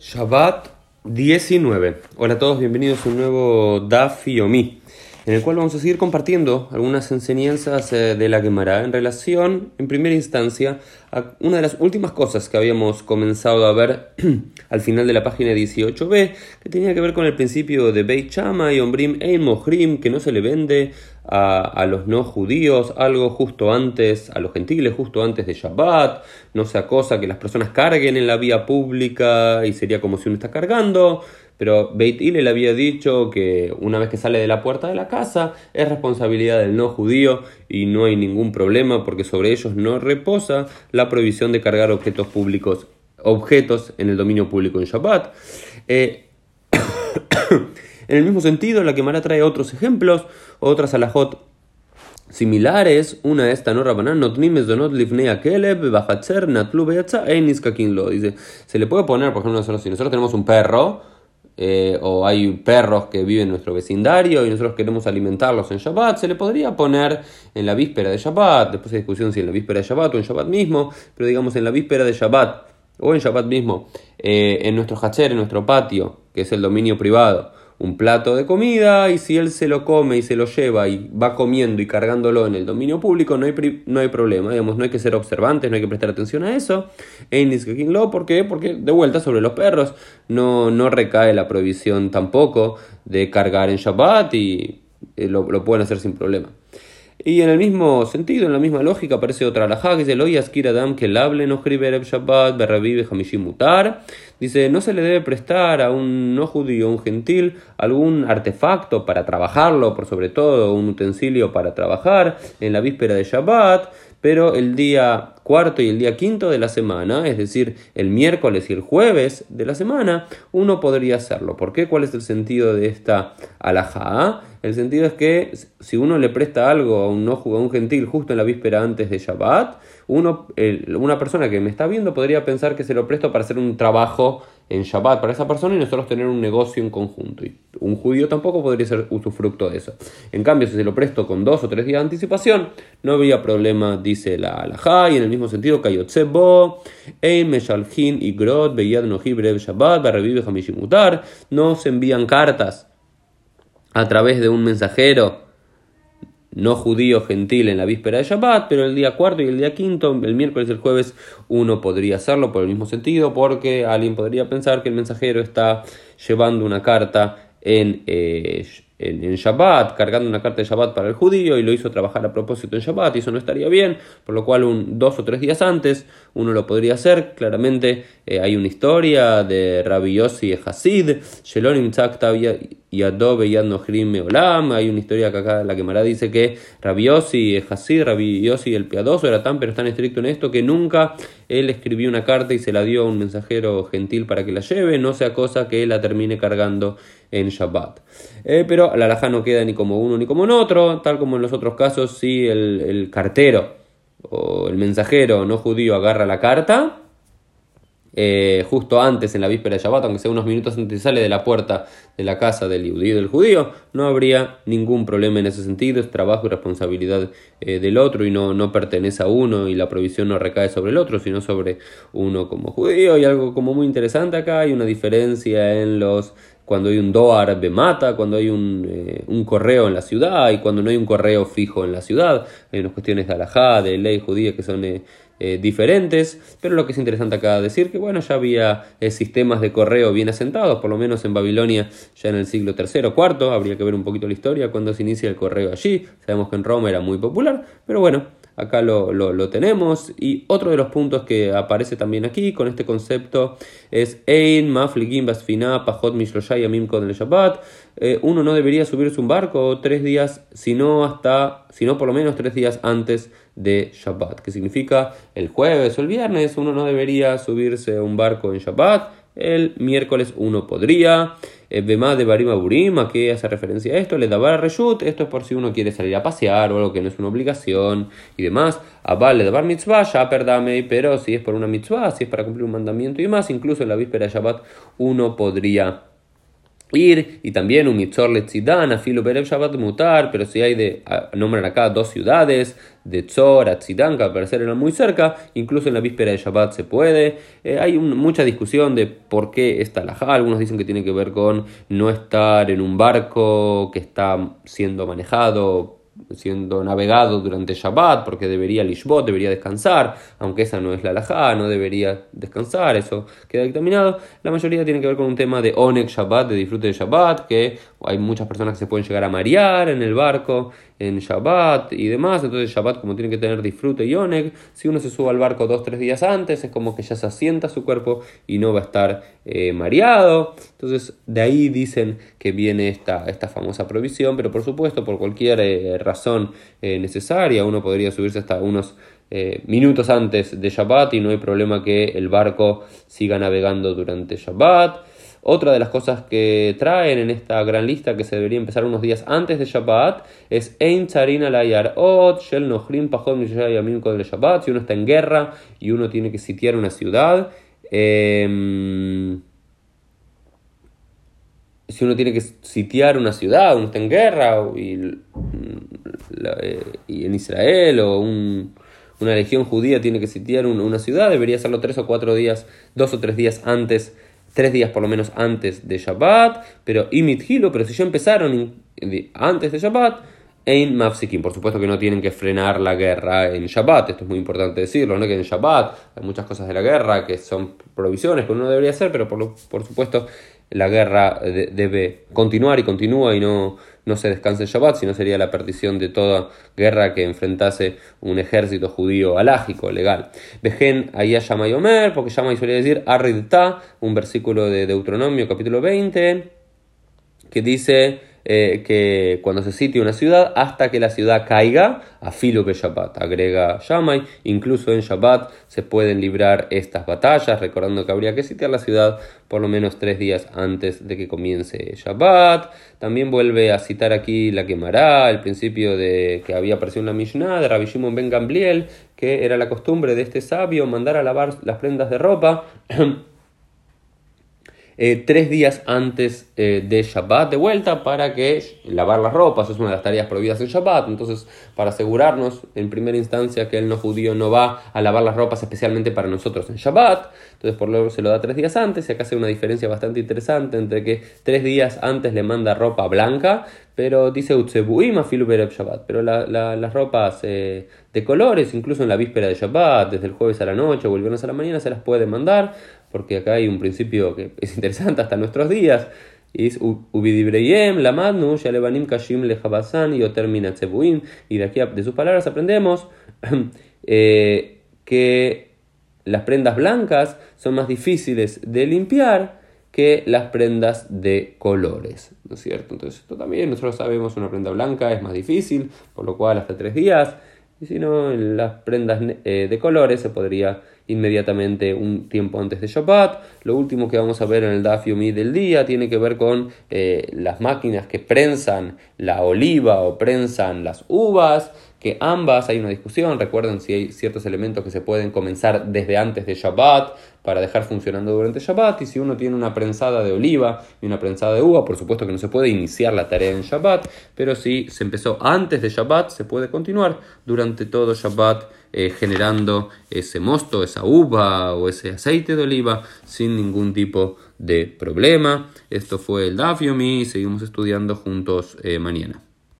Shabbat 19. Hola a todos, bienvenidos a un nuevo Daf Yomi, en el cual vamos a seguir compartiendo algunas enseñanzas eh, de la Gemara en relación, en primera instancia, a una de las últimas cosas que habíamos comenzado a ver al final de la página 18b, que tenía que ver con el principio de Beit Chama y Ombrim Ein Mohrim, que no se le vende a, los no judíos algo justo antes, a los gentiles justo antes de Shabbat, no sea cosa que las personas carguen en la vía pública y sería como si uno está cargando, pero Beit le había dicho que una vez que sale de la puerta de la casa es responsabilidad del no judío y no hay ningún problema porque sobre ellos no reposa la prohibición de cargar objetos públicos, objetos en el dominio público en Shabbat. Eh, en el mismo sentido, la Gemara trae otros ejemplos, otras alajot similares. Una de estas, no Rabanan, notnimes donot livnea keleb, bajatzer, natlu beyatza, lo. Dice, se le puede poner, por ejemplo, si nosotros tenemos un perro, eh, o hay perros que viven en nuestro vecindario y nosotros queremos alimentarlos en Shabbat, se le podría poner en la víspera de Shabbat, después hay discusión si en la víspera de Shabbat o en Shabbat mismo, pero digamos en la víspera de Shabbat o en Shabbat mismo, eh, en nuestro hacher, en nuestro patio, que es el dominio privado, un plato de comida y si él se lo come y se lo lleva y va comiendo y cargándolo en el dominio público, no hay, no hay problema, digamos, no hay que ser observantes, no hay que prestar atención a eso. ¿por qué? Porque de vuelta sobre los perros no, no recae la prohibición tampoco de cargar en Shabbat y eh, lo, lo pueden hacer sin problema. Y en el mismo sentido, en la misma lógica, aparece otra alajá que dice: Lo Adam que el hable no Shabbat, berravive mutar. Dice: No se le debe prestar a un no judío, un gentil, algún artefacto para trabajarlo, por sobre todo un utensilio para trabajar en la víspera de Shabbat, pero el día cuarto y el día quinto de la semana, es decir, el miércoles y el jueves de la semana, uno podría hacerlo. ¿Por qué? ¿Cuál es el sentido de esta alajá? El sentido es que si uno le presta algo a un, no, a un gentil justo en la víspera antes de Shabbat, uno, una persona que me está viendo podría pensar que se lo presto para hacer un trabajo en Shabbat para esa persona y nosotros tener un negocio en conjunto. Y un judío tampoco podría ser usufructo de eso. En cambio, si se lo presto con dos o tres días de anticipación, no habría problema, dice la alajá, y en el mismo sentido, Kayotsebo, Ein Meshalhin y Grot, Beyad Nohib Shabbat, Barrevive Hamishimutar, no se envían cartas a través de un mensajero no judío gentil en la víspera de Shabbat, pero el día cuarto y el día quinto, el miércoles y el jueves, uno podría hacerlo por el mismo sentido, porque alguien podría pensar que el mensajero está llevando una carta en, eh, en, Shabbat, cargando una carta de Shabbat para el judío y lo hizo trabajar a propósito en Shabbat, y eso no estaría bien, por lo cual un, dos o tres días antes uno lo podría hacer. Claramente eh, hay una historia de Rabbi Yossi Hasid, Shelonim y Adobe y Olam. Hay una historia que acá la quemará dice que Rabiosi es Hasid, Rabiosi el piadoso era tan pero tan estricto en esto que nunca él escribió una carta y se la dio a un mensajero gentil para que la lleve, no sea cosa que la termine cargando en Shabbat. Eh, pero la alhaja no queda ni como uno ni como en otro, tal como en los otros casos, si el, el cartero o el mensajero no judío agarra la carta, eh, justo antes, en la víspera de Shabbat, aunque sea unos minutos antes sale de la puerta de la casa del judío del judío, no habría ningún problema en ese sentido, es trabajo y responsabilidad eh, del otro y no, no pertenece a uno y la provisión no recae sobre el otro, sino sobre uno como judío. Y algo como muy interesante acá, hay una diferencia en los cuando hay un doar mata, cuando hay un, eh, un, correo en la ciudad y cuando no hay un correo fijo en la ciudad. Hay unas cuestiones de alajá, de ley judía que son eh, diferentes, pero lo que es interesante acá decir que bueno, ya había eh, sistemas de correo bien asentados, por lo menos en Babilonia ya en el siglo III o IV, habría que ver un poquito la historia cuando se inicia el correo allí, sabemos que en Roma era muy popular, pero bueno, acá lo, lo, tenemos. Y otro de los puntos que aparece también aquí con este concepto es Ein, Mafligim, Basfina, Pajot, Mishloshai, Amim, el Shabbat. Eh, uno no debería subirse un barco tres días, sino hasta, sino por lo menos tres días antes de Shabbat, que significa el jueves o el viernes uno no debería subirse un barco en Shabbat, el miércoles uno podría, Bema de Barima Burima, que hace referencia a esto, le daba Reshut, esto es por si uno quiere salir a pasear o algo que no es una obligación y demás, Abal le dar mitzvah, ya perdame, pero si es por una mitzvah, si es para cumplir un mandamiento y demás, incluso en la víspera de Shabbat uno podría ir y también un mitzor letzidan, afilo berev Shabbat mutar, pero si hay de, nombran acá dos ciudades, de Tzor a Tzidan, que al parecer eran muy cerca, incluso en la víspera de Shabbat se puede. Eh, hay mucha discusión de por qué esta alajá, algunos dicen que tiene que ver con no estar en un barco que está siendo manejado siendo navegado durante Shabbat, porque debería Lishbot, debería descansar, aunque esa no es la halajá, no debería descansar, eso queda dictaminado. La mayoría tiene que ver con un tema de Onek Shabbat, de disfrute de Shabbat, que hay muchas personas que se pueden llegar a marear en el barco, en Shabbat y demás. Entonces Shabbat como tiene que tener disfrute y oneg, si uno se sube al barco dos, tres días antes, es como que ya se asienta su cuerpo y no va a estar eh, mareado. Entonces de ahí dicen que viene esta, esta famosa provisión, pero por supuesto por cualquier eh, razón eh, necesaria uno podría subirse hasta unos minutos antes de Shabbat y no hay problema que el barco siga navegando durante Shabbat. Otra de las cosas que traen en esta gran lista que se debería empezar unos días antes de Shabbat es Ein Tzarina Layar Ot, Shel Nochrim Pachot Yamin de Shabbat. Si uno está en guerra y uno tiene que sitiar una ciudad, em, si uno tiene que sitiar una ciudad, uno está en guerra y, eh, en Israel o una legión judía tiene que sitiar una ciudad, debería hacerlo tres o cuatro días, dos o tres días antes tres días por lo menos antes de Shabbat, pero Imit Hilo, pero si ya empezaron antes de Shabbat, Ein Mafsikim. Por supuesto que no tienen que frenar la guerra en Shabbat, esto es muy importante decirlo, ¿no? que en Shabbat hay muchas cosas de la guerra que son provisiones que uno debería hacer, pero por, por supuesto la guerra debe continuar y continúa y no, no se descanse Shabbat, sino sería la perdición de toda guerra que enfrentase un ejército judío alágico, legal. Vejen ahí a Omer, porque Yamay suele decir Arridta, un versículo de Deuteronomio capítulo 20, que dice eh, que cuando se sitia una ciudad, hasta que la ciudad caiga, a filo que Shabbat, agrega Shammai, incluso en Shabbat se pueden librar estas batallas, recordando que habría que sitiar la ciudad por lo menos tres días antes de que comience Shabbat. También vuelve a citar aquí la quemará, el principio de que había aparecido en la Mishnah de Rabbi Shimon ben Gambliel, que era la costumbre de este sabio mandar a lavar las prendas de ropa Eh, tres días antes eh, de Shabbat de vuelta para que lavar las ropas. Es una de las tareas prohibidas en Shabbat. Entonces, para asegurarnos en primera instancia que el no judío no va a lavar las ropas especialmente para nosotros en Shabbat, entonces por lo se lo da tres días antes. Y acá hace una diferencia bastante interesante entre que tres días antes le manda ropa blanca, pero dice Utsebuim a Shabbat, pero las ropas eh, de colores, incluso en la víspera de Shabbat, desde el jueves a la noche o el viernes a la mañana, se las puede mandar porque acá hay un principio que es interesante hasta nuestros días. Es Lamadnu, Kashim Lejabasan y Otermina Y de aquí de sus palabras aprendemos eh, que las prendas blancas son más difíciles de limpiar que las prendas de colores, ¿no es cierto? Entonces esto también nosotros sabemos una prenda blanca es más difícil, por lo cual hasta tres días, y si no, en las prendas eh, de colores se podría inmediatamente un tiempo antes de Shabbat. Lo último que vamos a ver en el Daf del día tiene que ver con eh, las máquinas que prensan la oliva o prensan las uvas que ambas hay una discusión, recuerden si hay ciertos elementos que se pueden comenzar desde antes de Shabbat para dejar funcionando durante Shabbat y si uno tiene una prensada de oliva y una prensada de uva, por supuesto que no se puede iniciar la tarea en Shabbat, pero si se empezó antes de Shabbat se puede continuar durante todo Shabbat eh, generando ese mosto, esa uva o ese aceite de oliva sin ningún tipo de problema. Esto fue el Daf Yomi y seguimos estudiando juntos eh, mañana.